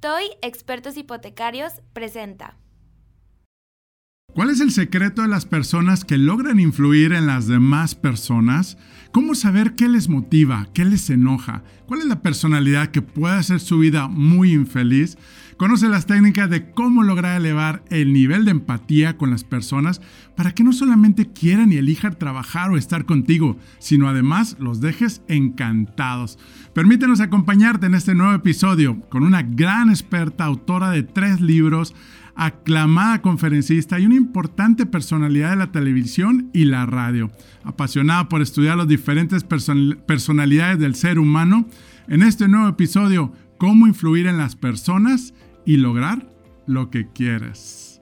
TOY Expertos Hipotecarios presenta. ¿Cuál es el secreto de las personas que logran influir en las demás personas? ¿Cómo saber qué les motiva, qué les enoja? ¿Cuál es la personalidad que puede hacer su vida muy infeliz? Conoce las técnicas de cómo lograr elevar el nivel de empatía con las personas para que no solamente quieran y elijan trabajar o estar contigo, sino además los dejes encantados. Permítenos acompañarte en este nuevo episodio con una gran experta, autora de tres libros, aclamada conferencista y una importante personalidad de la televisión y la radio. Apasionada por estudiar las diferentes personalidades del ser humano, en este nuevo episodio, cómo influir en las personas y lograr lo que quieres.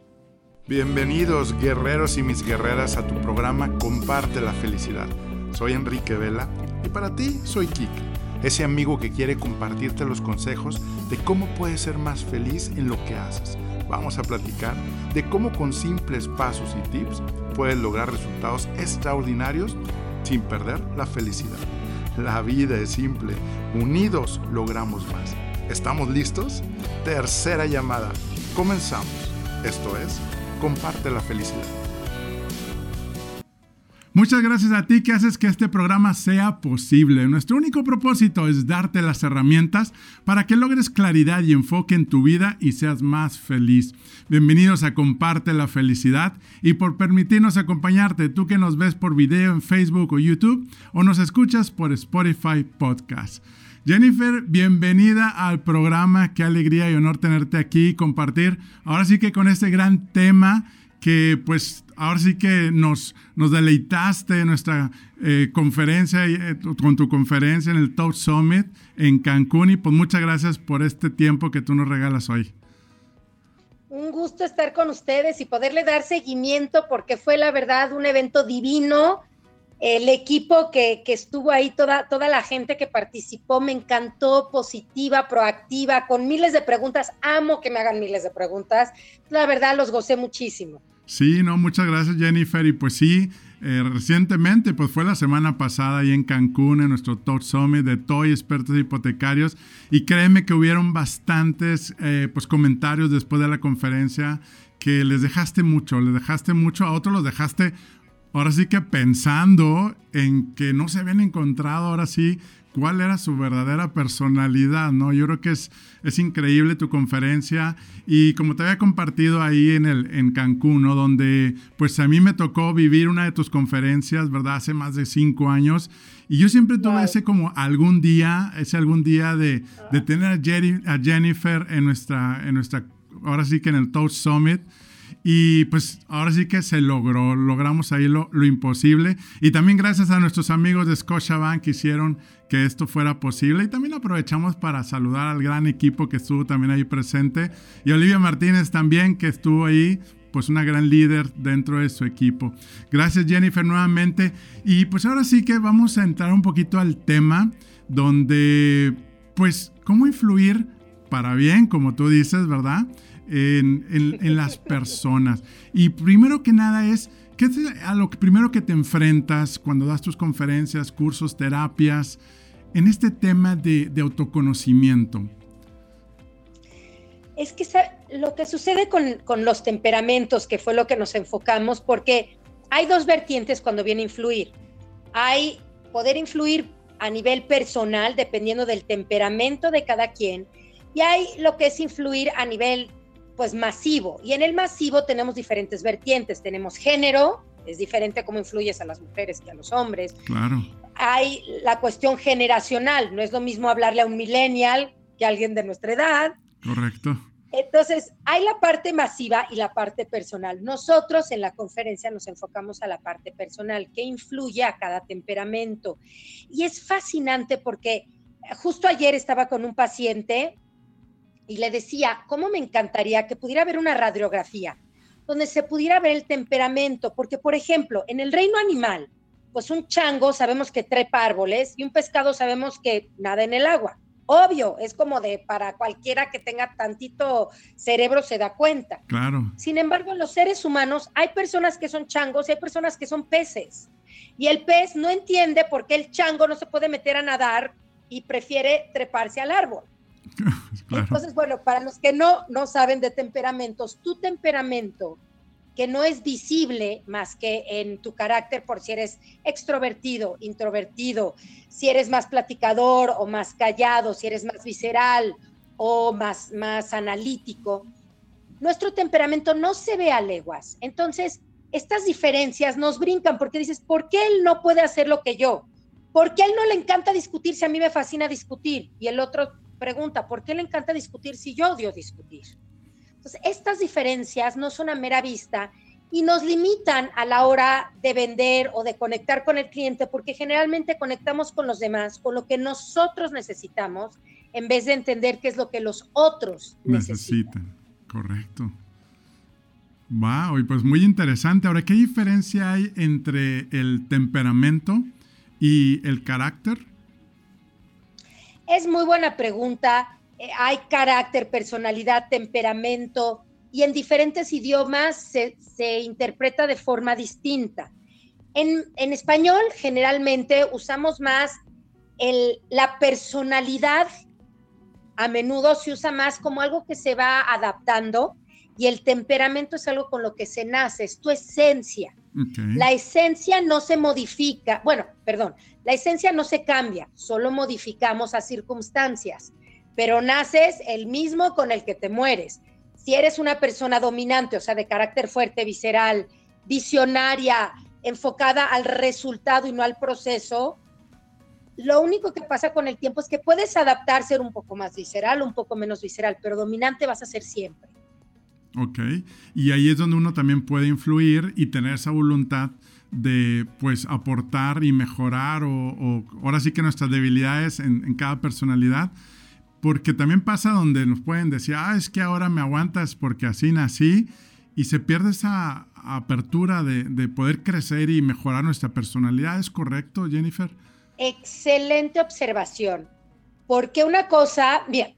Bienvenidos guerreros y mis guerreras a tu programa Comparte la Felicidad. Soy Enrique Vela y para ti soy Kik, ese amigo que quiere compartirte los consejos de cómo puedes ser más feliz en lo que haces vamos a platicar de cómo con simples pasos y tips puedes lograr resultados extraordinarios sin perder la felicidad. La vida es simple, unidos logramos más. ¿Estamos listos? Tercera llamada. Comenzamos. Esto es, comparte la felicidad. Muchas gracias a ti que haces que este programa sea posible. Nuestro único propósito es darte las herramientas para que logres claridad y enfoque en tu vida y seas más feliz. Bienvenidos a Comparte la Felicidad y por permitirnos acompañarte, tú que nos ves por video en Facebook o YouTube o nos escuchas por Spotify Podcast. Jennifer, bienvenida al programa. Qué alegría y honor tenerte aquí y compartir. Ahora sí que con este gran tema que pues ahora sí que nos, nos deleitaste en nuestra eh, conferencia, eh, con tu conferencia en el Top Summit en Cancún y pues muchas gracias por este tiempo que tú nos regalas hoy. Un gusto estar con ustedes y poderle dar seguimiento porque fue la verdad un evento divino. El equipo que, estuvo ahí, toda, toda la gente que participó, me encantó, positiva, proactiva, con miles de preguntas. Amo que me hagan miles de preguntas. La verdad, los gocé muchísimo. Sí, no, muchas gracias Jennifer. Y pues sí, eh, recientemente, pues fue la semana pasada ahí en Cancún, en nuestro Top Summit de Toy Expertos Hipotecarios. Y créeme que hubieron bastantes eh, pues comentarios después de la conferencia que les dejaste mucho, les dejaste mucho, a otros los dejaste ahora sí que pensando en que no se habían encontrado ahora sí cuál era su verdadera personalidad, ¿no? Yo creo que es, es increíble tu conferencia y como te había compartido ahí en, el, en Cancún, ¿no? Donde pues a mí me tocó vivir una de tus conferencias, ¿verdad? Hace más de cinco años y yo siempre tuve ese como algún día, ese algún día de, de tener a, a Jennifer en nuestra, en nuestra, ahora sí que en el Touch Summit. Y pues ahora sí que se logró, logramos ahí lo, lo, imposible. Y también gracias a nuestros amigos de Scotiabank que hicieron que esto fuera posible. Y también aprovechamos para saludar al gran equipo que estuvo también ahí presente. Y Olivia Martínez también que estuvo ahí, pues una gran líder dentro de su equipo. Gracias Jennifer nuevamente. Y pues ahora sí que vamos a entrar un poquito al tema donde pues cómo influir para bien, como tú dices, ¿verdad? En, las personas. Y primero que nada es, ¿qué es a lo primero que te enfrentas cuando das tus conferencias, cursos, terapias, en este tema de, autoconocimiento? Es que lo que sucede con, con los temperamentos, que fue lo que nos enfocamos, porque hay dos vertientes cuando viene a influir. Hay poder influir a nivel personal, dependiendo del temperamento de cada quien, y hay lo que es influir a nivel pues masivo. Y en el masivo tenemos diferentes vertientes. Tenemos género, es diferente cómo influyes a las mujeres que a los hombres. Claro. Hay la cuestión generacional, no es lo mismo hablarle a un millennial que a alguien de nuestra edad. Correcto. Entonces, hay la parte masiva y la parte personal. Nosotros en la conferencia nos enfocamos a la parte personal, que influye a cada temperamento. Y es fascinante porque justo ayer estaba con un paciente y le decía, ¿cómo me encantaría que pudiera haber una radiografía donde se pudiera ver el temperamento? Porque, por ejemplo, en el reino animal, pues un chango sabemos que trepa árboles y un pescado sabemos que nada en el agua. Obvio, es como de para cualquiera que tenga tantito cerebro se da cuenta. Claro. Sin embargo, en los seres humanos hay personas que son changos y hay personas que son peces. Y el pez no entiende por qué el chango no se puede meter a nadar y prefiere treparse al árbol. Entonces, bueno, para los que no, no saben de temperamentos, tu temperamento, que no es visible más que en tu carácter por si eres extrovertido, introvertido, si eres más platicador o más callado, si eres más visceral o más, más analítico, nuestro temperamento no se ve a leguas. Entonces, estas diferencias nos brincan porque dices, ¿por qué él no puede hacer lo que yo? ¿Por qué a él no le encanta discutir si a mí me fascina discutir? Y el otro pregunta, ¿por qué le encanta discutir si yo odio discutir? Entonces, estas diferencias no son a mera vista y nos limitan a la hora de vender o de conectar con el cliente porque generalmente conectamos con los demás, con lo que nosotros necesitamos, en vez de entender qué es lo que los otros necesitan. Correcto. Wow, y pues muy interesante. Ahora, ¿qué diferencia hay entre el temperamento y el carácter? Es muy buena pregunta. Eh, hay carácter, personalidad, temperamento, y en diferentes idiomas se, interpreta de forma distinta. En, en, español, generalmente usamos más el, la personalidad, a menudo se usa más como algo que se va adaptando y el temperamento es algo con lo que se nace, es tu esencia. La esencia no se modifica, bueno, perdón, la esencia no se cambia, solo modificamos a circunstancias, pero naces el mismo con el que te mueres. Si eres una persona dominante, o sea, de carácter fuerte, visceral, visionaria, enfocada al resultado y no al proceso, lo único que pasa con el tiempo es que puedes adaptar, ser un poco más visceral, un poco menos visceral, pero dominante vas a ser siempre. Ok, y ahí es donde uno también puede influir y tener esa voluntad de pues aportar y mejorar o, ahora sí que nuestras debilidades en, cada personalidad, porque también pasa donde nos pueden decir, ah, es que ahora me aguantas porque así nací y se pierde esa apertura de, de poder crecer y mejorar nuestra personalidad, ¿es correcto, Jennifer? Excelente observación, porque una cosa, bien,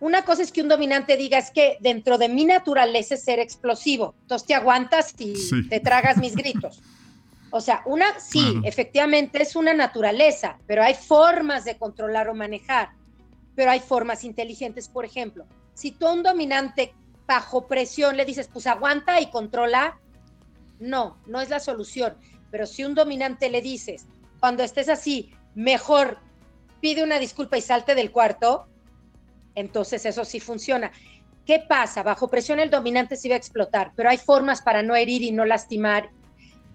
una cosa es que un dominante diga es que dentro de mi naturaleza es ser explosivo, entonces te aguantas y te tragas mis gritos. O sea, una sí, efectivamente es una naturaleza, pero hay formas de controlar o manejar, pero hay formas inteligentes, por ejemplo, si tú a un dominante bajo presión le dices, pues aguanta y controla, no, no es la solución, pero si un dominante le dices, cuando estés así, mejor pide una disculpa y salte del cuarto, entonces eso sí funciona. ¿Qué pasa? Bajo presión el dominante sí va a explotar, pero hay formas para no herir y no lastimar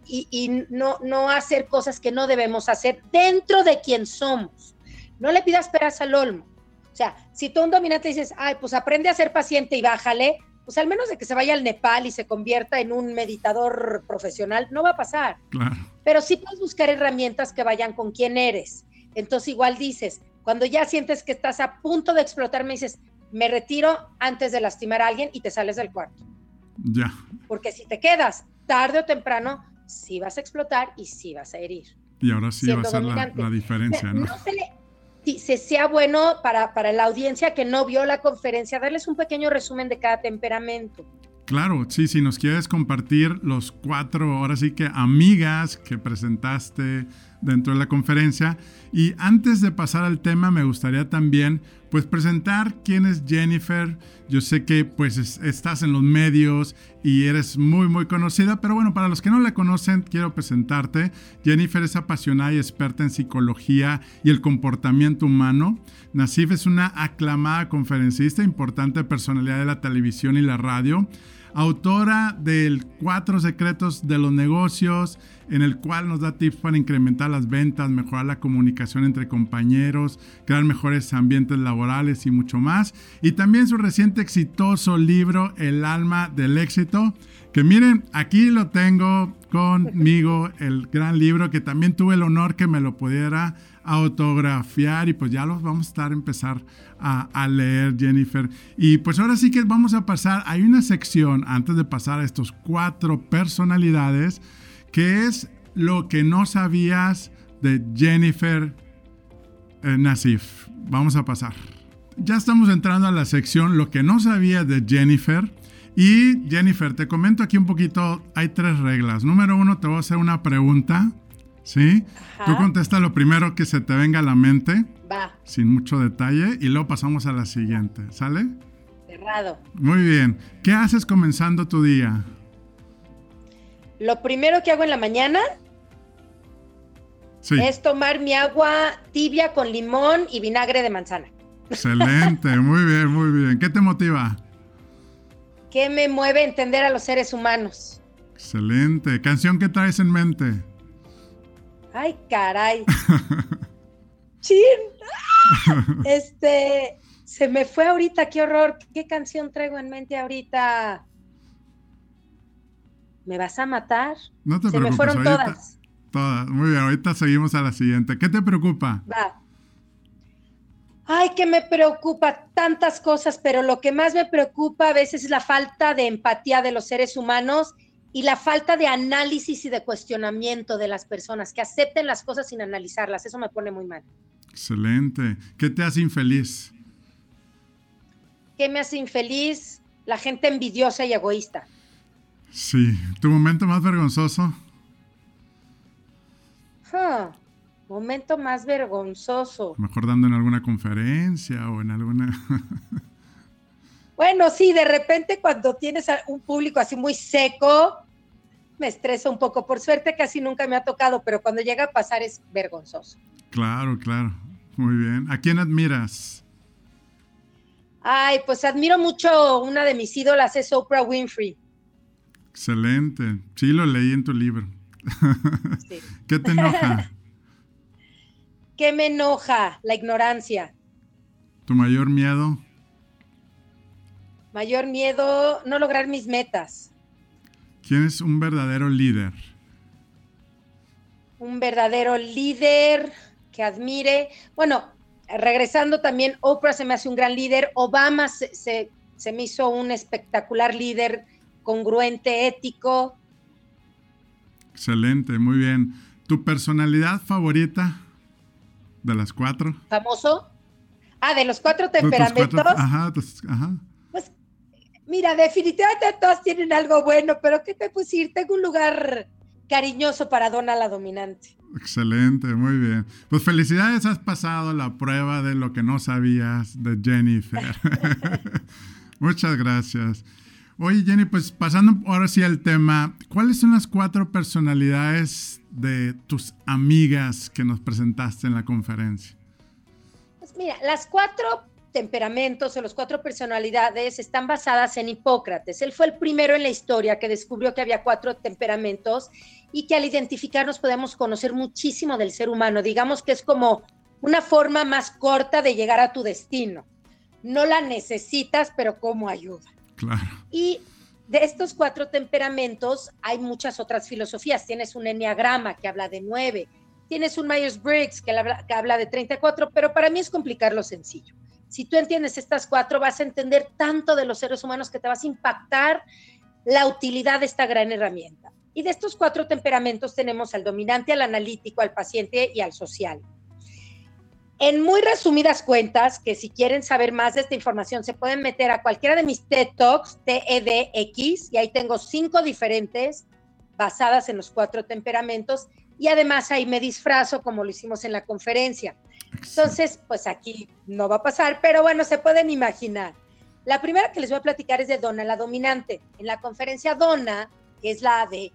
y, no, no hacer cosas que no debemos hacer dentro de quien somos. No le pidas peras al olmo. O sea, si tú un dominante dices, ay, pues aprende a ser paciente y bájale, pues al menos de que se vaya al Nepal y se convierta en un meditador profesional, no va a pasar. Pero sí puedes buscar herramientas que vayan con quien eres. Entonces igual dices, cuando ya sientes que estás a punto de explotar, me dices, me retiro antes de lastimar a alguien y te sales del cuarto. Ya. Porque si te quedas tarde o temprano, sí vas a explotar y sí vas a herir. Y ahora sí va a ser la, diferencia, ¿no? se sea bueno para, para la audiencia que no vio la conferencia, darles un pequeño resumen de cada temperamento. Claro, sí, si nos quieres compartir los cuatro, ahora sí que amigas que presentaste dentro de la conferencia. Y antes de pasar al tema, me gustaría también pues presentar quién es Jennifer. Yo sé que pues estás en los medios y eres muy muy conocida, pero bueno, para los que no la conocen, quiero presentarte. Jennifer es apasionada y experta en psicología y el comportamiento humano. Nasif es una aclamada conferencista, importante personalidad de la televisión y la radio autora del Cuatro Secretos de los Negocios, en el cual nos da tips para incrementar las ventas, mejorar la comunicación entre compañeros, crear mejores ambientes laborales y mucho más. Y también su reciente exitoso libro, El alma del éxito, que miren, aquí lo tengo conmigo, el gran libro que también tuve el honor que me lo pudiera autografiar y pues ya los vamos a estar empezar a, a, leer Jennifer. Y pues ahora sí que vamos a pasar hay una sección antes de pasar a estos cuatro personalidades que es lo que no sabías de Jennifer eh, Nassif vamos a pasar. Ya estamos entrando a la sección lo que no sabías de Jennifer. Y Jennifer, te comento aquí un poquito, hay tres reglas. Número uno, te voy a hacer una pregunta, ¿sí? Tú contesta lo primero que se te venga a la mente. Va. Sin mucho detalle y luego pasamos a la siguiente, ¿sale? Cerrado. Muy bien. ¿Qué haces comenzando tu día? Lo primero que hago en la mañana Sí. es tomar mi agua tibia con limón y vinagre de manzana. Excelente, muy bien, muy bien. ¿Qué te motiva? ¿Qué me mueve a entender a los seres humanos? Excelente. ¿Canción que traes en mente? Ay, caray. Chin. ¡Ah! Este, se me fue ahorita, qué horror. ¿Qué canción traigo en mente ahorita? ¿Me vas a matar? No te se me fueron ahorita- todas. Todas. Muy bien, ahorita seguimos a la siguiente. ¿Qué te preocupa? Va. Ay, que me preocupa tantas cosas, pero lo que más me preocupa a veces es la falta de empatía de los seres humanos y la falta de análisis y de cuestionamiento de las personas, que acepten las cosas sin analizarlas. Eso me pone muy mal. Excelente. ¿Qué te hace infeliz? ¿Qué me hace infeliz? La gente envidiosa y egoísta. Sí. ¿Tu momento más vergonzoso? Ah, momento más vergonzoso. Mejor dando en alguna conferencia o en alguna... Bueno, sí, de repente cuando tienes a un público así muy seco, me estresa un poco. Por suerte casi nunca me ha tocado, pero cuando llega a pasar es vergonzoso. claro, claro. Muy bien. ¿A quién admiras? Ay, pues admiro mucho una de mis ídolas, es Oprah Winfrey. Excelente. Sí, lo leí en tu libro. Sí. ¿Qué te enoja? ¿Qué me enoja? La ignorancia. ¿Tu mayor miedo? Mayor miedo, no lograr mis metas. ¿Quién es un verdadero líder? Un verdadero líder que admire. Bueno, regresando también, Oprah se me hace un gran líder. Obama se, se- se me hizo un espectacular líder, congruente, ético. Excelente, muy bien. ¿Tu personalidad favorita de las cuatro? famoso. Ah, de los cuatro temperamentos. Ajá, tus- ajá. Mira, definitivamente todos tienen algo bueno, pero ¿qué te puedo decir? Tengo un lugar cariñoso para Donna la dominante. Excelente, muy bien. Pues felicidades, has pasado la prueba de lo que no sabías de Jennifer. Muchas gracias. Oye, Jenny, pues pasando ahora sí al tema, ¿cuáles son las cuatro personalidades de tus amigas que nos presentaste en la conferencia? Pues mira, las cuatro temperamentos o las cuatro personalidades están basadas en Hipócrates. Él fue el primero en la historia que descubrió que había cuatro temperamentos y que al identificarnos podemos conocer muchísimo del ser humano. Digamos que es como una forma más corta de llegar a tu destino. No la necesitas, pero como ayuda. Claro, Y de estos cuatro temperamentos hay muchas otras filosofías. Tienes un enneagrama que habla de nueve, tienes un Myers-Briggs que habla, que habla de 34, pero para mí es complicar lo sencillo. Si tú entiendes estas cuatro, vas a entender tanto de los seres humanos que te vas a impactar la utilidad de esta gran herramienta. Y de estos cuatro temperamentos tenemos al dominante, al analítico, al paciente y al social. En muy resumidas cuentas, que si quieren saber más de esta información, se pueden meter a cualquiera de mis TED Talks, TEDx, y ahí tengo cinco diferentes basadas en los cuatro temperamentos, y además ahí me disfrazo como lo hicimos en la conferencia. Entonces, pues aquí no va a pasar, pero bueno, se pueden imaginar. La primera que les voy a platicar es de Donna, la dominante. En la conferencia Donna, que es la de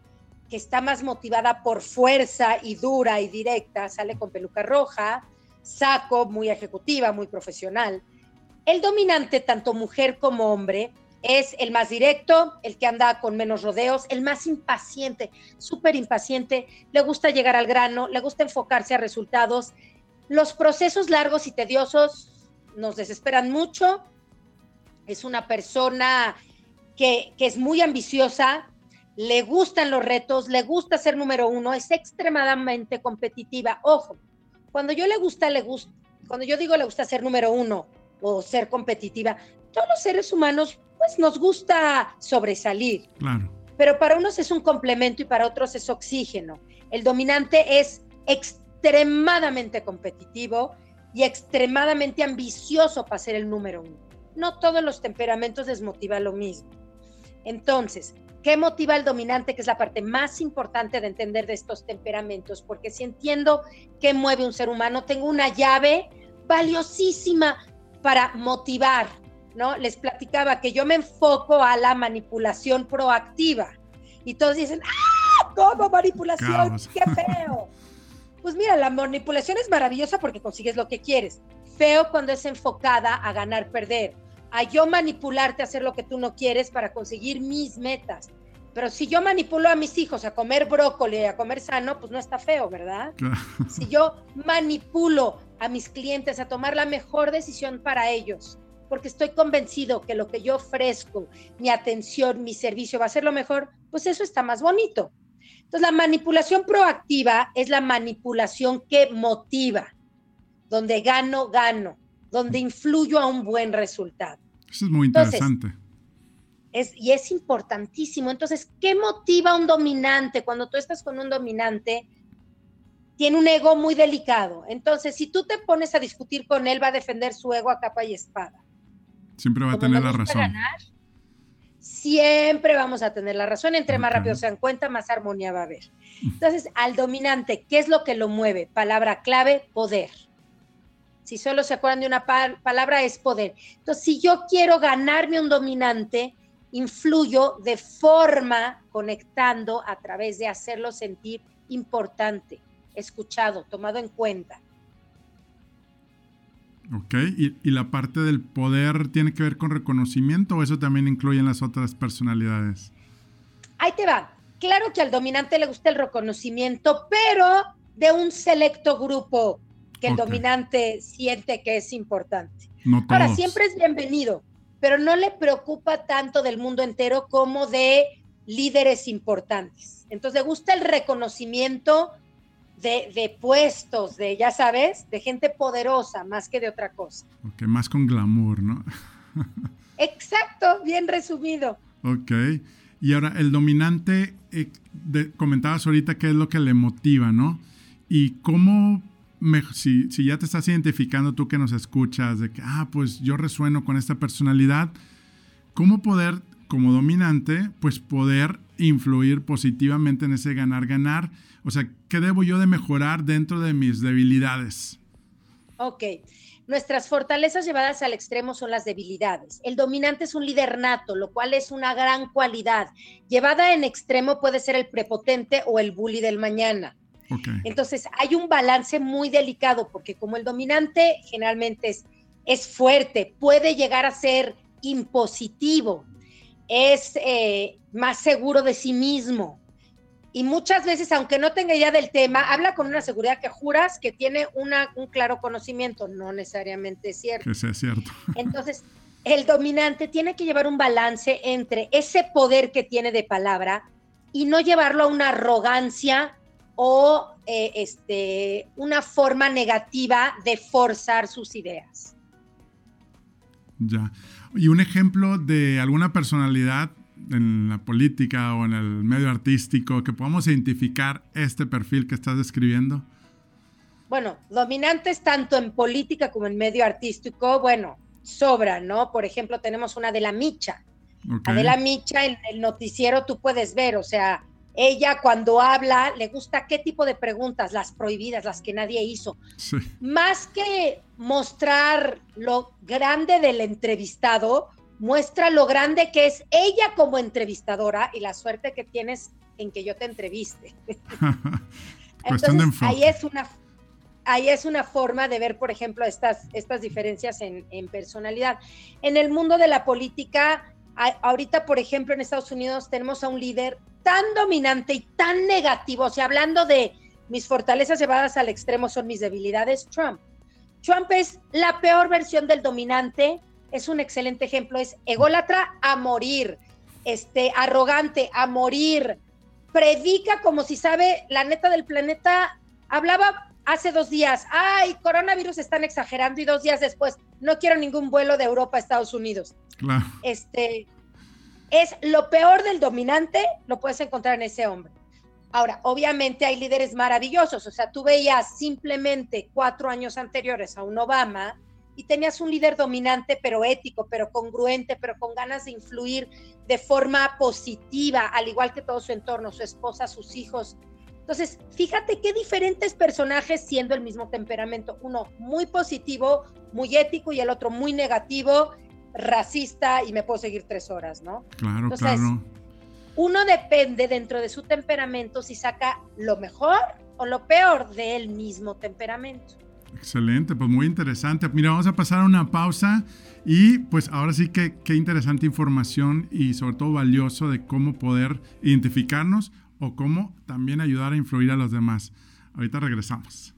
que está más motivada por fuerza y dura y directa, sale con peluca roja, saco, muy ejecutiva, muy profesional. El dominante, tanto mujer como hombre, es el más directo, el que anda con menos rodeos, el más impaciente, súper impaciente, le gusta llegar al grano, le gusta enfocarse a resultados. Los procesos largos y tediosos nos desesperan mucho. Es una persona que, que es muy ambiciosa, le gustan los retos, le gusta ser número uno, es extremadamente competitiva. Ojo, cuando yo le gusta, le gusta, cuando yo digo le gusta ser número uno o ser competitiva, todos los seres humanos pues nos gusta sobresalir, claro. pero para unos es un complemento y para otros es oxígeno. El dominante es extremadamente competitivo y extremadamente ambicioso para ser el número uno. No todos los temperamentos les motiva lo mismo. Entonces, ¿qué motiva al dominante? Que es la parte más importante de entender de estos temperamentos, porque si entiendo qué mueve un ser humano, tengo una llave valiosísima para motivar, ¿no? Les platicaba que yo me enfoco a la manipulación proactiva y todos dicen, ¡ah! ¿Cómo manipulación? ¡Qué feo! Pues mira, la manipulación es maravillosa porque consigues lo que quieres. Feo cuando es enfocada a ganar, perder, a yo manipularte a hacer lo que tú no quieres para conseguir mis metas. Pero si yo manipulo a mis hijos a comer brócoli, a comer sano, pues no está feo, ¿verdad? Si yo manipulo a mis clientes a tomar la mejor decisión para ellos, porque estoy convencido que lo que yo ofrezco, mi atención, mi servicio va a ser lo mejor, pues eso está más bonito. Entonces, la manipulación proactiva es la manipulación que motiva, donde gano, gano, donde influyo a un buen resultado. Eso es muy interesante. es, y es importantísimo. Entonces, ¿qué motiva a un dominante? Cuando tú estás con un dominante, tiene un ego muy delicado. Entonces, si tú te pones a discutir con él, va a defender su ego a capa y espada. Siempre va a tener la razón. Siempre vamos a tener la razón. Entre más rápido se dan cuenta, más armonía va a haber. Entonces, al dominante, ¿qué es lo que lo mueve? Palabra clave, poder. Si solo se acuerdan de una palabra, es poder. Entonces, si yo quiero ganarme un dominante, influyo de forma conectando a través de hacerlo sentir importante escuchado, tomado en cuenta. Ok, ¿Y, la parte del poder tiene que ver con reconocimiento o eso también incluye en las otras personalidades? Ahí te va. Claro que al dominante le gusta el reconocimiento, pero de un selecto grupo que el dominante siente que es importante. Ahora, siempre es bienvenido, pero no le preocupa tanto del mundo entero como de líderes importantes. Entonces le gusta el reconocimiento de, puestos, de, ya sabes, de gente poderosa más que de otra cosa. Ok, más con glamour, ¿no? Exacto, bien resumido. Ok. Y ahora, el dominante, eh, comentabas ahorita qué es lo que le motiva, ¿no? Y cómo, si, si, ya te estás identificando tú que nos escuchas, de que, ah, pues yo resueno con esta personalidad, ¿cómo poder, como dominante, pues poder influir positivamente en ese ganar-ganar? O sea, ¿qué debo yo de mejorar dentro de mis debilidades? Ok. Nuestras fortalezas llevadas al extremo son las debilidades. El dominante es un líder nato, lo cual es una gran cualidad. Llevada en extremo puede ser el prepotente o el bully del mañana. Okay. Entonces hay un balance muy delicado porque como el dominante generalmente es, es fuerte, puede llegar a ser impositivo, es eh, más seguro de sí mismo, y muchas veces, aunque no tenga idea del tema, habla con una seguridad que juras que tiene una, un claro conocimiento, no necesariamente es cierto. Que sea cierto. Entonces, el dominante tiene que llevar un balance entre ese poder que tiene de palabra y no llevarlo a una arrogancia o eh, este, una forma negativa de forzar sus ideas. Ya. Y un ejemplo de alguna personalidad en la política o en el medio artístico que podamos identificar este perfil que estás describiendo? Bueno, dominantes tanto en política como en medio artístico, bueno, sobran, ¿no? Por ejemplo, tenemos una de la Micha. de la Micha en el noticiero tú puedes ver, o sea, ella cuando habla le gusta qué tipo de preguntas, las prohibidas, las que nadie hizo. Más que mostrar lo grande del entrevistado, muestra lo grande que es ella como entrevistadora y la suerte que tienes en que yo te entreviste. Entonces, ahí es una ahí es una forma de ver, por ejemplo, estas, estas diferencias en, personalidad. En el mundo de la política, ahorita, por ejemplo, en Estados Unidos tenemos a un líder tan dominante y tan negativo, o sea, hablando de mis fortalezas llevadas al extremo son mis debilidades, Trump. Trump es la peor versión del dominante, es un excelente ejemplo, es ególatra a morir, este, arrogante a morir, predica como si sabe la neta del planeta, hablaba hace dos días, ay, coronavirus están exagerando y dos días después, no quiero ningún vuelo de Europa a Estados Unidos. Este, es lo peor del dominante, lo puedes encontrar en ese hombre. Ahora, obviamente hay líderes maravillosos, o sea, tú veías simplemente cuatro años anteriores a un Obama, y tenías un líder dominante, pero ético, pero congruente, pero con ganas de influir de forma positiva, al igual que todo su entorno, su esposa, sus hijos. Entonces, fíjate qué diferentes personajes siendo el mismo temperamento. Uno muy positivo, muy ético y el otro muy negativo, racista y me puedo seguir tres horas, ¿no? Claro, Entonces, claro. Uno depende dentro de su temperamento si saca lo mejor o lo peor del mismo temperamento. Excelente, pues muy interesante. Mira, vamos a pasar a una pausa y pues ahora sí que qué interesante información y sobre todo valioso de cómo poder identificarnos o cómo también ayudar a influir a los demás. Ahorita regresamos.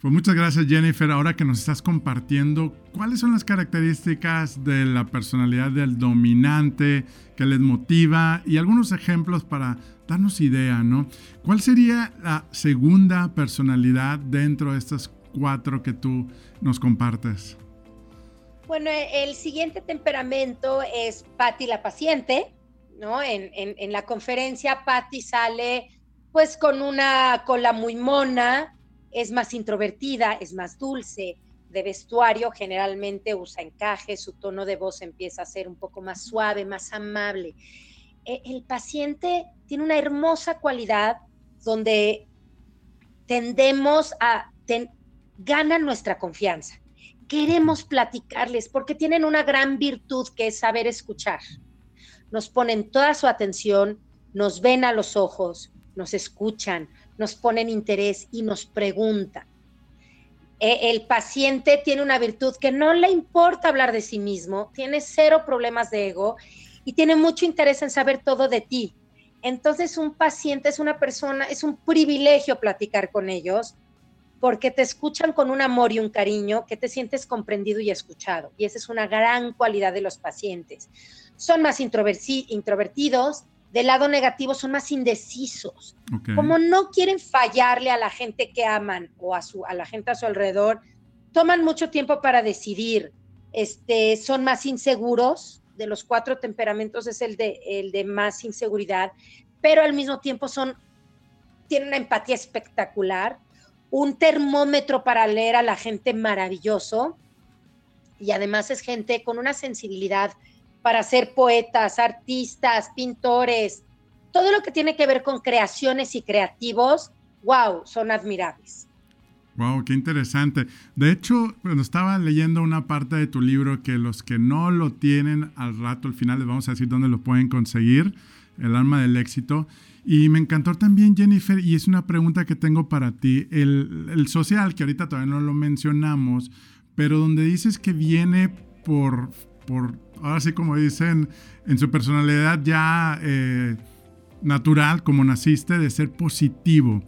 pues muchas gracias Jennifer. Ahora que nos estás compartiendo, ¿cuáles son las características de la personalidad del dominante que les motiva y algunos ejemplos para darnos idea, ¿no? ¿Cuál sería la segunda personalidad dentro de estas cuatro que tú nos compartes? Bueno, el siguiente temperamento es Patti la paciente, ¿no? En, en la conferencia Patti sale pues con una cola muy mona, es más introvertida, es más dulce, de vestuario generalmente usa encaje, su tono de voz empieza a ser un poco más suave, más amable. E, el paciente tiene una hermosa cualidad donde tendemos a, ganan nuestra confianza. Queremos platicarles porque tienen una gran virtud que es saber escuchar. Nos ponen toda su atención, nos ven a los ojos, nos escuchan, nos ponen interés y nos preguntan. E, el paciente tiene una virtud que no le importa hablar de sí mismo, tiene cero problemas de ego y tiene mucho interés en saber todo de ti. Entonces un paciente es una persona, es un privilegio platicar con ellos porque te escuchan con un amor y un cariño que te sientes comprendido y escuchado. Y esa es una gran cualidad de los pacientes. Son más introvertidos, del lado negativo son más indecisos. Como no quieren fallarle a la gente que aman o a, su, a la gente a su alrededor, toman mucho tiempo para decidir. Este, son más inseguros. De los cuatro temperamentos es el de, el de más inseguridad, pero al mismo tiempo son, tienen una empatía espectacular, un termómetro para leer a la gente maravilloso y además es gente con una sensibilidad para ser poetas, artistas, pintores, todo lo que tiene que ver con creaciones y creativos, wow, son admirables. Wow, qué interesante. De hecho, cuando estaba leyendo una parte de tu libro que los que no lo tienen al rato, al final les vamos a decir dónde lo pueden conseguir, el alma del éxito. Y me encantó también, Jennifer, y es una pregunta que tengo para ti, el, el social, que ahorita todavía no lo mencionamos, pero donde dices que viene por por, ahora sí como dicen, en su personalidad ya eh, natural, como naciste, de ser positivo.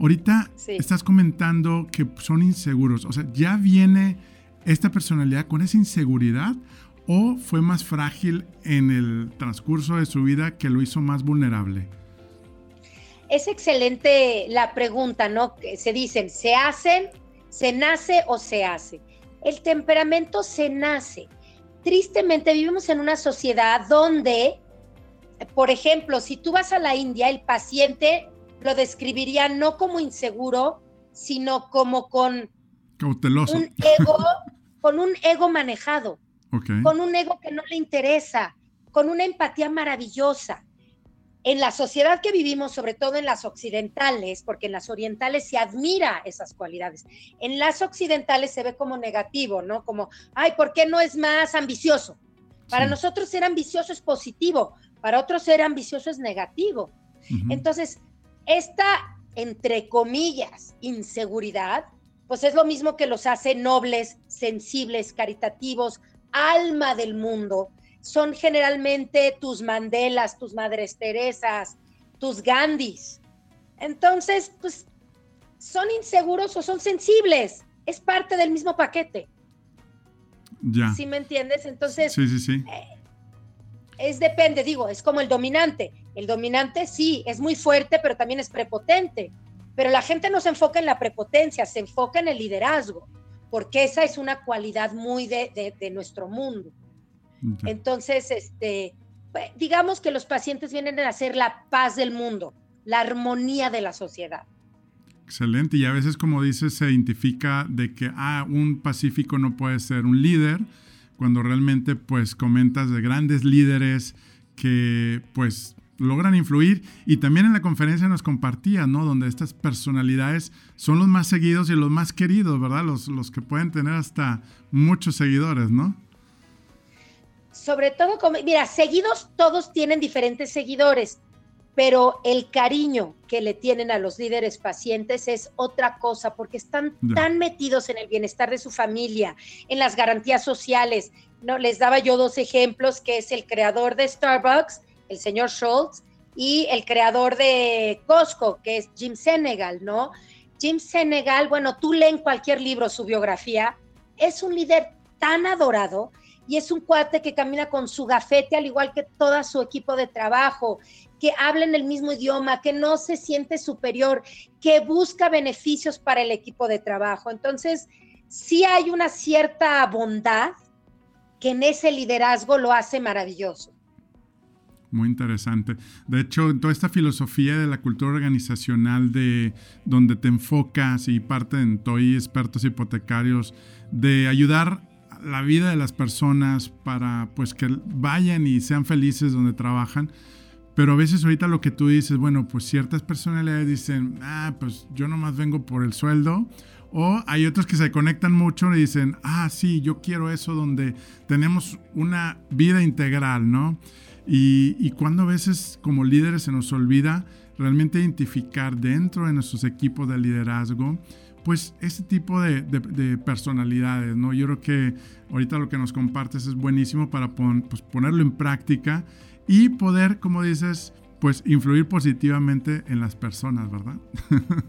Ahorita estás comentando que son inseguros, o sea, ¿ya viene esta personalidad con esa inseguridad o fue más frágil en el transcurso de su vida que lo hizo más vulnerable? Es excelente la pregunta, ¿no? Se dicen, ¿se hacen, se nace o se hace? El temperamento se nace tristemente vivimos en una sociedad donde, por ejemplo, si tú vas a la India, el paciente lo describiría no como inseguro, sino como con Cauteloso. un ego, con un ego manejado, con un ego que no le interesa, con una empatía maravillosa en la sociedad que vivimos, sobre todo en las occidentales, porque en las orientales se admira esas cualidades, en las occidentales se ve como negativo, ¿no? Como, ay, ¿por qué no es más ambicioso? Para nosotros ser ambicioso es positivo, para otros ser ambicioso es negativo. Entonces, esta, entre comillas, inseguridad pues es lo mismo que los hace nobles, sensibles, caritativos, alma del mundo. Son generalmente tus Mandelas, tus Madres Teresas, tus Gandhis. Entonces, pues, ¿son inseguros o son sensibles? Es parte del mismo paquete. Ya. ¿Sí me entiendes? Entonces, sí, sí, sí. Eh, es depende, digo, es como el dominante. El dominante sí, es muy fuerte, pero también es prepotente. Pero la gente no se enfoca en la prepotencia, se enfoca en el liderazgo, porque esa es una cualidad muy de, nuestro mundo. Entonces, este, pues, digamos que los pacientes vienen a hacer la paz del mundo, la armonía de la sociedad. Excelente. Y a veces, como dices, se identifica de que ah, un pacífico no puede ser un líder, cuando realmente pues comentas de grandes líderes que pues logran influir y también en la conferencia nos compartía, ¿no? Donde estas personalidades son los más seguidos y los más queridos, ¿verdad? Los, los que pueden tener hasta muchos seguidores, ¿no? Sobre todo, mira, seguidos todos tienen diferentes seguidores, pero el cariño que le tienen a los líderes pacientes es otra cosa, porque están tan metidos en el bienestar de su familia, en las garantías sociales. No, les daba yo dos ejemplos, que es el creador de Starbucks, el señor Schultz, y el creador de Costco, que es Jim Senegal, ¿no? Jim Senegal, bueno, tú lee en cualquier libro su biografía, es un líder tan adorado y es un cuate que camina con su gafete, al igual que todo su equipo de trabajo, que habla en el mismo idioma, que no se siente superior, que busca beneficios para el equipo de trabajo. Entonces, sí hay una cierta bondad que en ese liderazgo lo hace maravilloso. Muy interesante. De hecho, toda esta filosofía de la cultura organizacional de donde te enfocas y parte en TOI, expertos hipotecarios, de ayudar la vida de las personas para pues que vayan y sean felices donde trabajan. Pero a veces ahorita lo que tú dices, bueno, pues ciertas personalidades dicen, ah, pues yo nomás vengo por el sueldo. O hay otros que se conectan mucho y dicen, ah, sí, yo quiero eso donde tenemos una vida integral, ¿no? Y, cuando a veces como líderes se nos olvida realmente identificar dentro de nuestros equipos de liderazgo, pues ese tipo de, personalidades, ¿no? Yo creo que ahorita lo que nos compartes es buenísimo para pues, ponerlo en práctica y poder, como dices, pues influir positivamente en las personas, ¿verdad?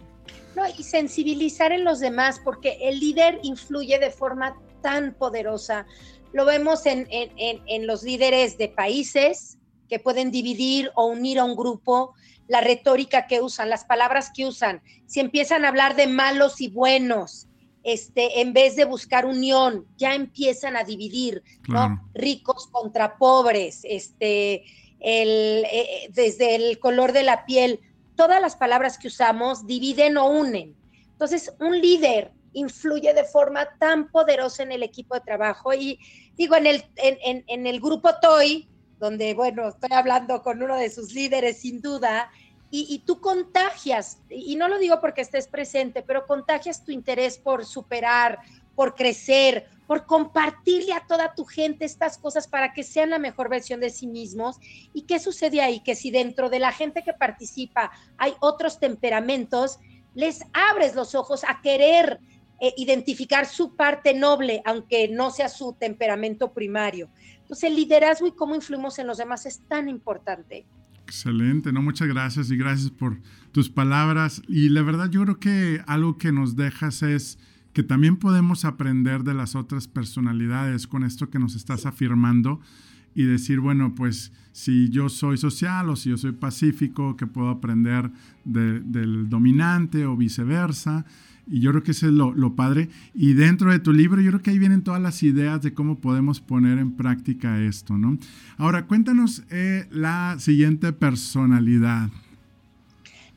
no, y sensibilizar en los demás, porque el líder influye de forma tan poderosa lo vemos en, los líderes de países que pueden dividir o unir a un grupo, la retórica que usan, las palabras que usan. Si empiezan a hablar de malos y buenos, este, en vez de buscar unión, ya empiezan a dividir, ¿no? Ricos contra pobres, este, el, eh, desde el color de la piel, todas las palabras que usamos dividen o unen. Entonces, un líder influye de forma tan poderosa en el equipo de trabajo. Y digo, en el, en, el grupo TOY, donde, bueno, estoy hablando con uno de sus líderes sin duda, y, tú contagias, y no lo digo porque estés presente, pero contagias tu interés por superar, por crecer, por compartirle a toda tu gente estas cosas para que sean la mejor versión de sí mismos. ¿Y qué sucede ahí? Que si dentro de la gente que participa hay otros temperamentos, les abres los ojos a querer eh, identificar su parte noble, aunque no sea su temperamento primario. Entonces, el liderazgo y cómo influimos en los demás es tan importante. Excelente, no, muchas gracias y gracias por tus palabras. Y la verdad, yo creo que algo que nos dejas es que también podemos aprender de las otras personalidades con esto que nos estás afirmando y decir, bueno, pues si yo soy social o si yo soy pacífico, que puedo aprender del dominante o viceversa. Y yo creo que eso es lo, padre. Y dentro de tu libro, yo creo que ahí vienen todas las ideas de cómo podemos poner en práctica esto, ¿no? Ahora, cuéntanos eh, la siguiente personalidad.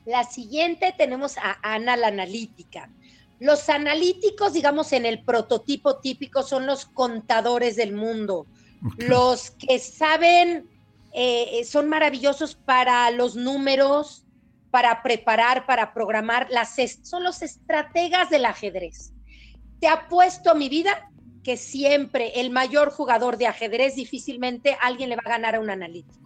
La siguiente tenemos a Ana la analítica. Los analíticos, digamos, en el prototipo típico son los contadores del mundo. Los que saben, eh, son maravillosos para los números, para preparar, para programar, las son los estrategas del ajedrez. Te apuesto mi vida que siempre el mayor jugador de ajedrez difícilmente alguien le va a ganar a un analítico,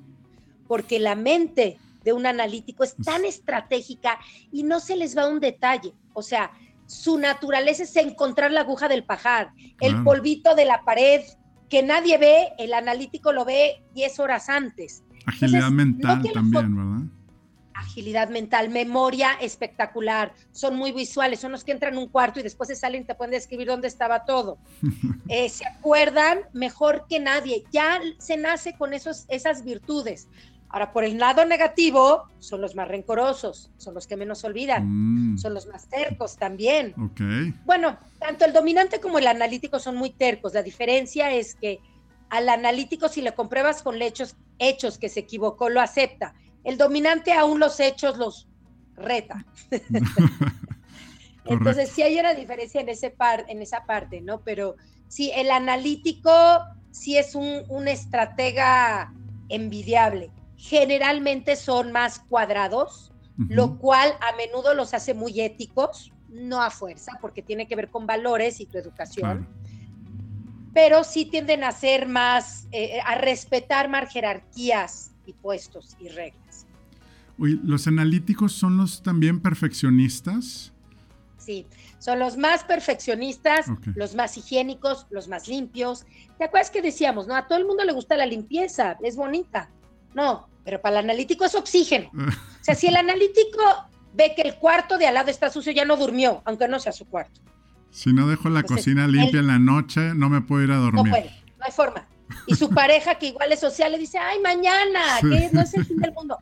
porque la mente de un analítico es tan estratégica y no se les va un detalle. O sea, su naturaleza es encontrar la aguja del pajar, el polvito de la pared que nadie ve, el analítico lo ve 10 horas antes. Agilidad mental también, ¿verdad? Agilidad mental, memoria espectacular, son muy visuales, son los que entran en un cuarto y después se salen y te pueden describir dónde estaba todo. Eh, se acuerdan mejor que nadie, ya se nace con esos, esas virtudes. Ahora, por el lado negativo, son los más rencorosos, son los que menos olvidan, mm. son los más tercos también. Bueno, tanto el dominante como el analítico son muy tercos. La diferencia es que al analítico, si le compruebas con hechos, hechos que se equivocó, lo acepta. El dominante aún los hechos los reta. Entonces, sí hay una diferencia en, ese par, en esa parte, ¿no? Pero sí, el analítico sí es un, un estratega envidiable generalmente son más cuadrados, lo cual a menudo los hace muy éticos, no a fuerza, porque tiene que ver con valores y tu educación. Pero sí tienden a ser más, eh, a respetar más jerarquías y puestos y reglas. Uy, ¿los analíticos son los también perfeccionistas? Sí, son los más perfeccionistas, los más higiénicos, los más limpios. ¿Te acuerdas que decíamos, no? A todo el mundo le gusta la limpieza, es bonita. No, pero para el analítico es oxígeno. O sea, si el analítico ve que el cuarto de al lado está sucio, ya no durmió, aunque no sea su cuarto. Si no dejo la cocina limpia en la noche, no me puedo ir a dormir. No puede, no hay forma. Y su pareja, que igual es social, le dice, ay, mañana, que no es el fin del mundo.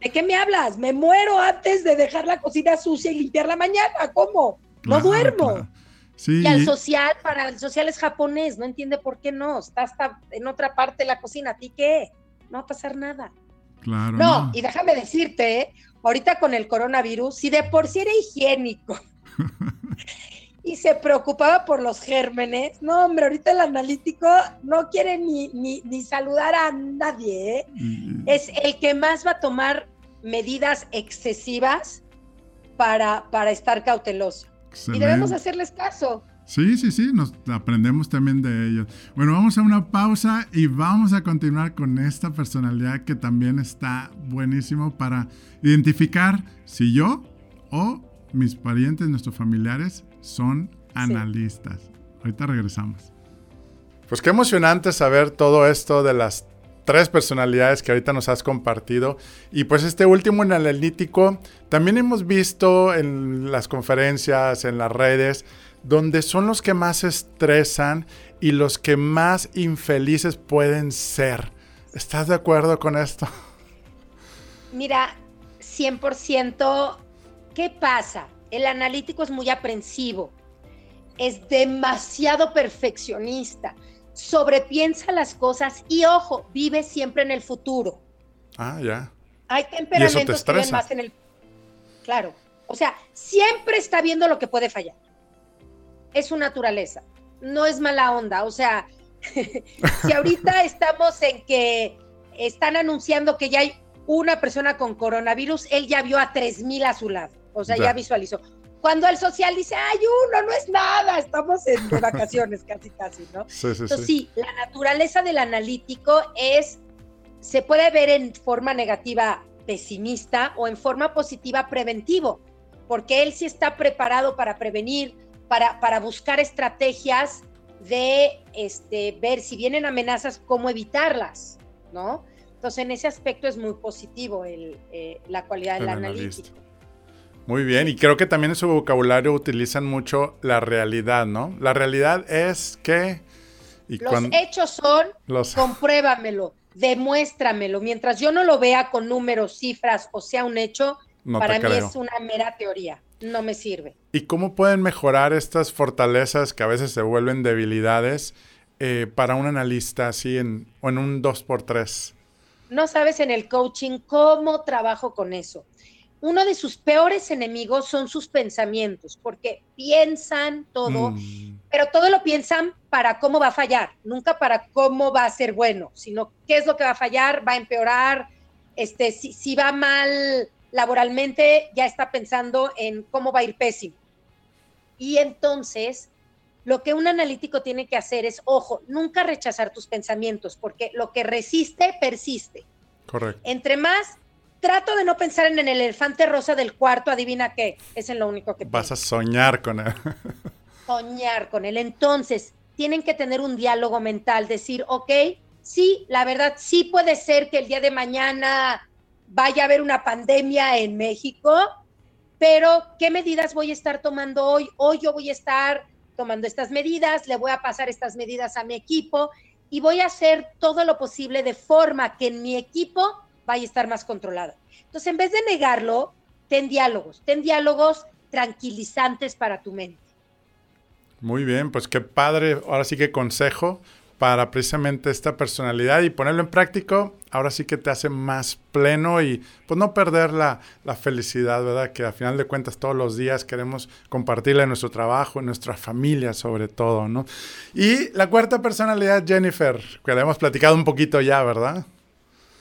¿De qué me hablas? Me muero antes de dejar la cocina sucia y limpiarla mañana. ¿Cómo? no duermo. Sí. Y al social, para el social es japonés, no entiende por qué no. Está hasta en otra parte de la cocina. ¿A ti qué? no va a pasar nada. Claro. No, y déjame decirte, ¿eh? ahorita con el coronavirus, si de por sí era higiénico y se preocupaba por los gérmenes, no, hombre, ahorita el analítico no quiere ni, ni, saludar a nadie, ¿eh? Es el que más va a tomar medidas excesivas para, para estar cauteloso. Y debemos hacerles caso. Sí, sí, sí, nos aprendemos también de ellos. Bueno, vamos a una pausa y vamos a continuar con esta personalidad que también está buenísimo para identificar si yo o mis parientes, nuestros familiares, son analistas. Ahorita regresamos. Pues qué emocionante saber todo esto de las tres personalidades que ahorita nos has compartido. Y pues este último en analítico, también hemos visto en las conferencias, en las redes, donde son los que más estresan y los que más infelices pueden ser. ¿Estás de acuerdo con esto? Mira, 100%, ¿qué pasa? El analítico es muy aprensivo, es demasiado perfeccionista, sobrepiensa las cosas y ojo, vive siempre en el futuro. Ah, ya. Hay temperamentos que ven más en el... Claro, o sea, siempre está viendo lo que puede fallar. Es su naturaleza, no es mala onda, o sea, si ahorita estamos en que están anunciando que ya hay una persona con coronavirus, él ya vio a 3000 a su lado, o sea, ya, visualizó. Cuando el social dice, hay uno, no es nada, estamos en vacaciones casi, casi, ¿no? Sí, sí, Entonces, sí. la naturaleza del analítico es, se puede ver en forma negativa pesimista o en forma positiva preventivo, porque él sí está preparado para prevenir, para, buscar estrategias de este, ver si vienen amenazas, cómo evitarlas, ¿no? Entonces, en ese aspecto es muy positivo eh, la cualidad del analítico. Muy bien, y creo que también en su vocabulario utilizan mucho la realidad, ¿no? La realidad es que... los hechos son, los... compruébamelo, demuéstramelo. Mientras yo no lo vea con números, cifras o sea un hecho, para mí es una mera teoría no me sirve. ¿Y cómo pueden mejorar estas fortalezas que a veces se vuelven debilidades eh, para un analista así en, o en un 2x3? No sabes en el coaching cómo trabajo con eso. Uno de sus peores enemigos son sus pensamientos, porque piensan todo, mm. pero todo lo piensan para cómo va a fallar, nunca para cómo va a ser bueno, sino qué es lo que va a fallar, va a empeorar, este, si, si va mal laboralmente ya está pensando en cómo va a ir pésimo. Y entonces, lo que un analítico tiene que hacer es, ojo, nunca rechazar tus pensamientos, porque lo que resiste, persiste. Correcto. Entre más trato de no pensar en el elefante rosa del cuarto, adivina qué, es en lo único que Vas a soñar con él. soñar con él. Entonces, tienen que tener un diálogo mental, decir, ok, sí, la verdad, sí puede ser que el día de mañana vaya a haber una pandemia en México, pero ¿qué medidas voy a estar tomando hoy? Hoy yo voy a estar tomando estas medidas, le voy a pasar estas medidas a mi equipo y voy a hacer todo lo posible de forma que en mi equipo vaya a estar más controlado. Entonces, en vez de negarlo, ten diálogos, ten diálogos tranquilizantes para tu mente. Muy bien, pues qué padre, ahora sí que consejo para precisamente esta personalidad y ponerlo en práctico, ahora sí que te hace más pleno y pues no perder la, la, felicidad, ¿verdad? Que al final de cuentas todos los días queremos compartirla en nuestro trabajo, en nuestra familia sobre todo, ¿no? Y la cuarta personalidad, Jennifer, que la hemos platicado un poquito ya, ¿verdad?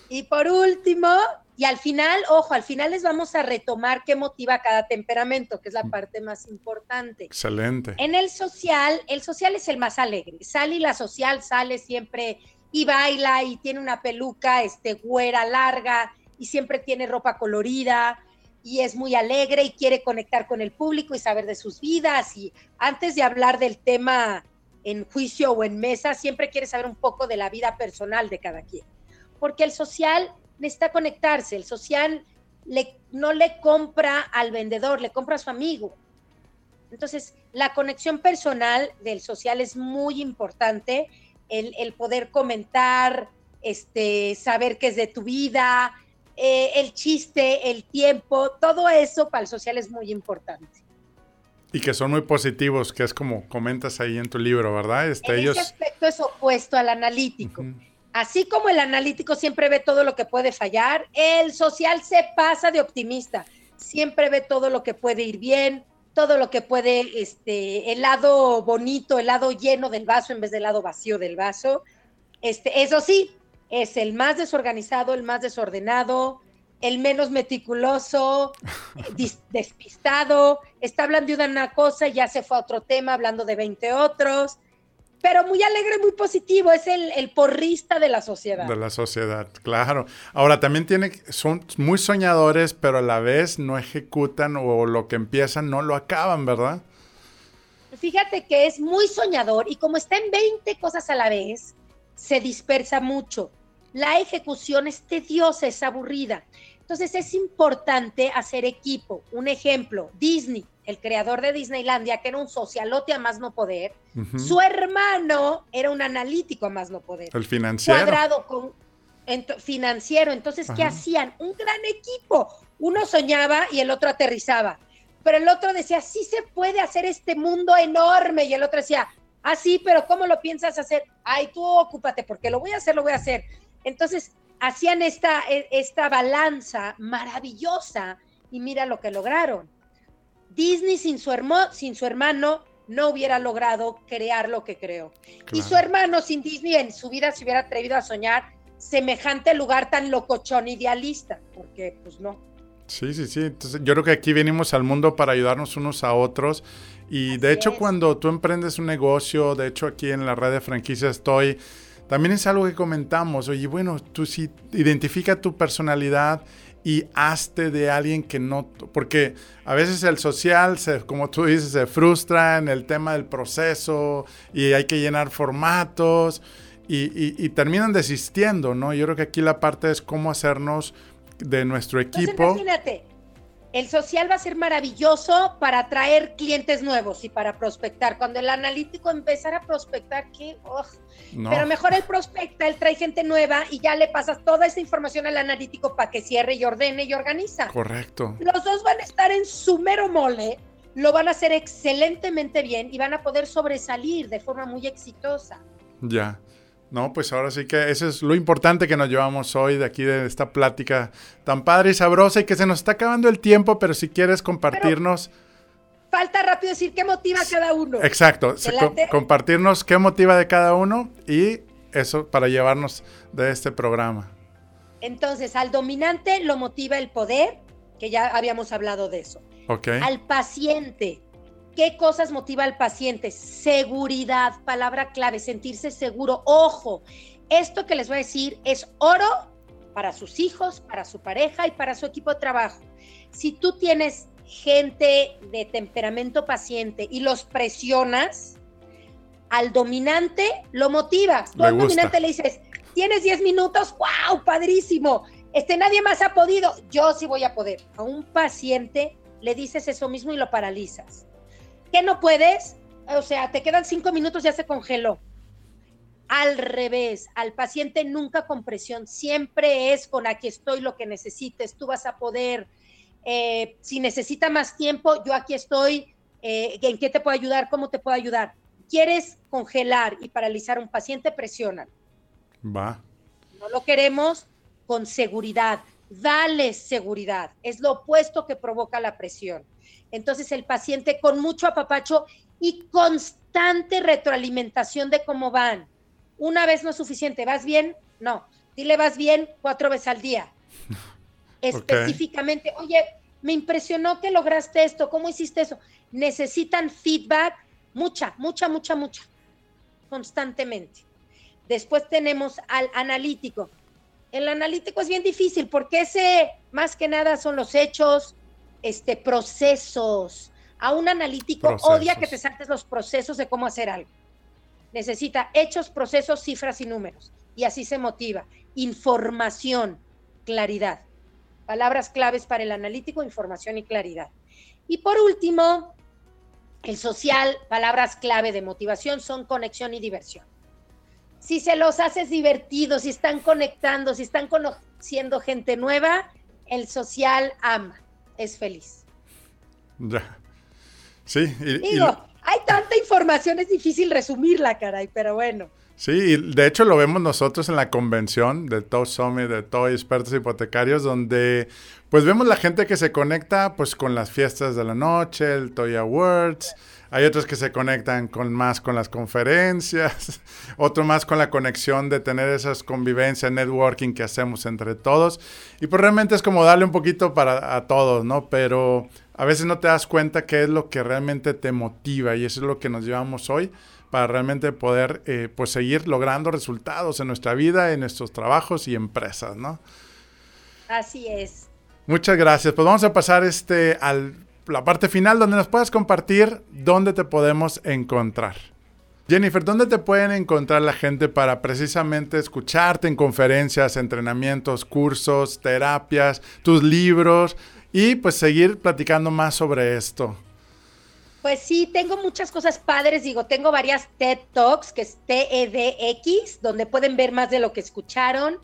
Y por último, y al final, ojo, al final les vamos a retomar qué motiva cada temperamento, que es la mm. parte más importante. Excelente. En el social, el social es el más alegre. Sally la social sale siempre y baila y tiene una peluca este güera larga y siempre tiene ropa colorida y es muy alegre y quiere conectar con el público y saber de sus vidas y antes de hablar del tema en juicio o en mesa, siempre quiere saber un poco de la vida personal de cada quien porque el social necesita conectarse, el social le, no le compra al vendedor, le compra a su amigo. Entonces, la conexión personal del social es muy importante, el, poder comentar, este, saber qué es de tu vida, eh, el chiste, el tiempo, todo eso para el social es muy importante. Y que son muy positivos, que es como comentas ahí en tu libro, ¿verdad? Este, en ellos... ese aspecto es opuesto al analítico. Así como el analítico siempre ve todo lo que puede fallar, el social se pasa de optimista. Siempre ve todo lo que puede ir bien, todo lo que puede, este, el lado bonito, el lado lleno del vaso en vez del lado vacío del vaso. Este, eso sí, es el más desorganizado, el más desordenado, el menos meticuloso, despistado. Está hablando de una cosa y ya se fue a otro tema hablando de 20 otros pero muy alegre, muy positivo, es el, porrista de la sociedad. De la sociedad, claro. Ahora también tiene, son muy soñadores, pero a la vez no ejecutan o lo que empiezan no lo acaban, ¿verdad? Fíjate que es muy soñador y como está en 20 cosas a la vez, se dispersa mucho. La ejecución es tediosa, es aburrida. Entonces es importante hacer equipo. Un ejemplo, Disney el creador de Disneylandia, que era un socialote a más no poder, su hermano era un analítico a más no poder. El financiero. Cuadrado con financiero. Entonces, ¿qué hacían? Un gran equipo. Uno soñaba y el otro aterrizaba. Pero el otro decía, sí se puede hacer este mundo enorme. Y el otro decía, ah, sí, pero ¿cómo lo piensas hacer? Ay, tú ocúpate, porque lo voy a hacer, lo voy a hacer. Entonces, hacían esta, e, esta balanza maravillosa y mira lo que lograron Disney sin su, sin su hermano no hubiera logrado crear lo que creó. Y su hermano sin Disney en su vida se hubiera atrevido a soñar semejante lugar tan locochón idealista, porque pues no. Sí, sí, sí. Entonces yo creo que aquí venimos al mundo para ayudarnos unos a otros. Y de hecho cuando tú emprendes un negocio, de hecho aquí en la red de franquicias estoy, también es algo que comentamos. Oye, bueno, tú sí identifica tu personalidad y hazte de alguien que no, porque a veces el social, se, como tú dices, se frustra en el tema del proceso y hay que llenar formatos y, terminan desistiendo, ¿no? Yo creo que aquí la parte es cómo hacernos de nuestro equipo. imagínate, el social va a ser maravilloso para atraer clientes nuevos y para prospectar. Cuando el analítico empezara a prospectar, ¿qué? Pero mejor él prospecta, él trae gente nueva y ya le pasas toda esa información al analítico para que cierre y ordene y organiza. Correcto. Los dos van a estar en su mero mole, lo van a hacer excelentemente bien y van a poder sobresalir de forma muy exitosa. Ya. No, pues ahora sí que eso es lo importante que nos llevamos hoy de aquí de esta plática tan padre y sabrosa y que se nos está acabando el tiempo, pero si quieres compartirnos... falta rápido decir qué motiva a cada uno. Exacto, compartirnos qué motiva de cada uno y eso para llevarnos de este programa. Entonces, al dominante lo motiva el poder, que ya habíamos hablado de eso. Okay. Al paciente ¿Qué cosas motiva al paciente? Seguridad, palabra clave, sentirse seguro. Ojo, esto que les voy a decir es oro para sus hijos, para su pareja y para su equipo de trabajo. Si tú tienes gente de temperamento paciente y los presionas, al dominante lo motivas. Tú al dominante le dices, tienes 10 minutos, wow, padrísimo. Este, nadie más ha podido, yo sí voy a poder. A un paciente le dices eso mismo y lo paralizas. ¿Qué no puedes? O sea, te quedan cinco minutos, ya se congeló. Al revés, al paciente nunca con presión, siempre es con aquí estoy lo que necesites, tú vas a poder. Eh, si necesita más tiempo, yo aquí estoy. Eh, ¿En qué te puedo ayudar? ¿Cómo te puedo ayudar? ¿Quieres congelar y paralizar a un paciente? Presiona. Va. No lo queremos con seguridad. Dale seguridad. Es lo opuesto que provoca la presión. Entonces el paciente con mucho apapacho y constante retroalimentación de cómo van. Una vez no es suficiente. ¿Vas bien? No. Dile vas bien cuatro veces al día. Específicamente, oye, me impresionó que lograste esto. ¿Cómo hiciste eso? Necesitan feedback mucha, mucha, mucha, mucha. Constantemente. Después tenemos al analítico. El analítico es bien difícil porque ese, más que nada, son los hechos, este, procesos. A un analítico odia que te saltes los procesos de cómo hacer algo. Necesita hechos, procesos, cifras y números. Y así se motiva. Información, claridad. Palabras claves para el analítico, información y claridad. Y por último, el social, palabras clave de motivación son conexión y diversión si se los haces divertidos, si están conectando, si están conociendo gente nueva, el social ama, es feliz. Ya. Sí. Digo, hay tanta información, es difícil resumirla, caray, pero bueno. Sí, y de hecho lo vemos nosotros en la convención de Toy Summit, de Toy Expertos Hipotecarios, donde pues vemos la gente que se conecta pues con las fiestas de la noche, el Toy Awards, hay otros que se conectan con más con las conferencias, otro más con la conexión de tener esas convivencias, networking que hacemos entre todos. Y pues realmente es como darle un poquito para a todos, ¿no? Pero a veces no te das cuenta qué es lo que realmente te motiva y eso es lo que nos llevamos hoy para realmente poder eh, pues seguir logrando resultados en nuestra vida, en nuestros trabajos y empresas, ¿no? Así es. Muchas gracias. Pues vamos a pasar este al la parte final donde nos puedas compartir dónde te podemos encontrar. Jennifer, ¿dónde te pueden encontrar la gente para precisamente escucharte en conferencias, entrenamientos, cursos, terapias, tus libros y pues seguir platicando más sobre esto? Pues sí, tengo muchas cosas padres, digo, tengo varias TED Talks, que es TEDx, donde pueden ver más de lo que escucharon.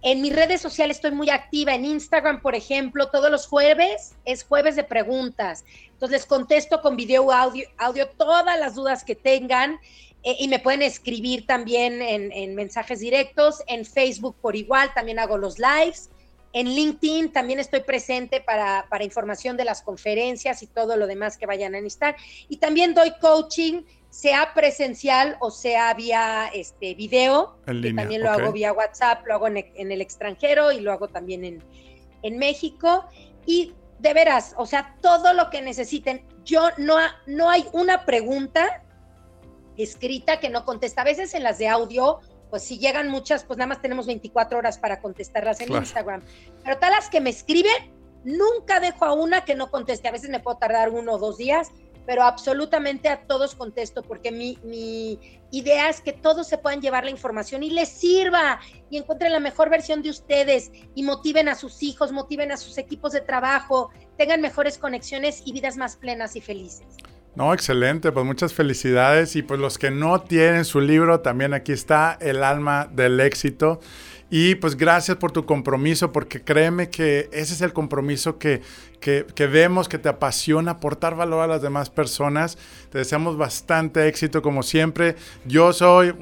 En mis redes sociales estoy muy activa, en Instagram, por ejemplo, todos los jueves es jueves de preguntas. Entonces les contesto con video, audio, audio todas las dudas que tengan eh, y me pueden escribir también en, mensajes directos. En Facebook por igual, también hago los lives. En LinkedIn también estoy presente para, para información de las conferencias y todo lo demás que vayan a necesitar. Y también doy coaching sea presencial o sea vía este video, también lo hago vía WhatsApp, lo hago en, el extranjero y lo hago también en, en, México. Y de veras, o sea, todo lo que necesiten. Yo no, no hay una pregunta escrita que no contesta. A veces en las de audio, pues si llegan muchas, pues nada más tenemos 24 horas para contestarlas en Instagram. Pero tal las que me escriben, nunca dejo a una que no conteste. A veces me puedo tardar uno o dos días, pero absolutamente a todos contesto porque mi, mi, idea es que todos se puedan llevar la información y les sirva y encuentren la mejor versión de ustedes y motiven a sus hijos, motiven a sus equipos de trabajo, tengan mejores conexiones y vidas más plenas y felices. No, excelente, pues muchas felicidades y pues los que no tienen su libro, también aquí está El alma del éxito. Y pues gracias por tu compromiso, porque créeme que ese es el compromiso que, que, vemos, que te apasiona aportar valor a las demás personas. Te deseamos bastante éxito como siempre. Yo soy,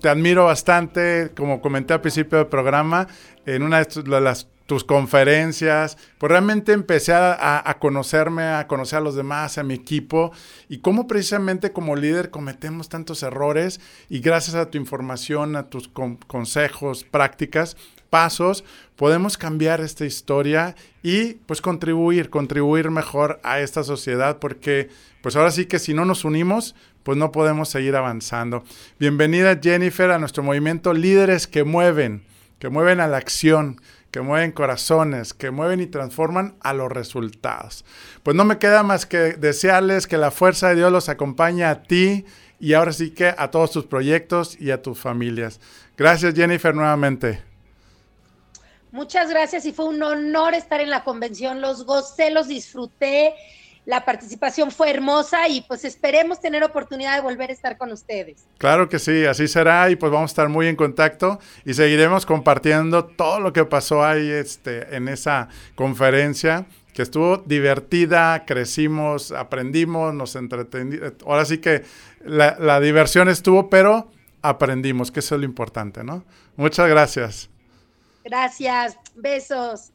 te admiro bastante, como comenté al principio del programa, en una de las tus conferencias, pues realmente empecé a, conocerme, a conocer a los demás, a mi equipo y cómo precisamente como líder cometemos tantos errores y gracias a tu información, a tus consejos, prácticas, pasos, podemos cambiar esta historia y pues contribuir, contribuir mejor a esta sociedad porque pues ahora sí que si no nos unimos, pues no podemos seguir avanzando. Bienvenida Jennifer a nuestro movimiento Líderes que Mueven, que mueven a la acción que mueven corazones, que mueven y transforman a los resultados. Pues no me queda más que desearles que la fuerza de Dios los acompañe a ti y ahora sí que a todos tus proyectos y a tus familias. Gracias Jennifer nuevamente. Muchas gracias y fue un honor estar en la convención. Los gocé, los disfruté. La participación fue hermosa y pues esperemos tener oportunidad de volver a estar con ustedes. Claro que sí, así será y pues vamos a estar muy en contacto y seguiremos compartiendo todo lo que pasó ahí este, en esa conferencia que estuvo divertida, crecimos, aprendimos, nos entretenimos. Ahora sí que la, la diversión estuvo, pero aprendimos, que eso es lo importante, ¿no? Muchas gracias. Gracias, besos.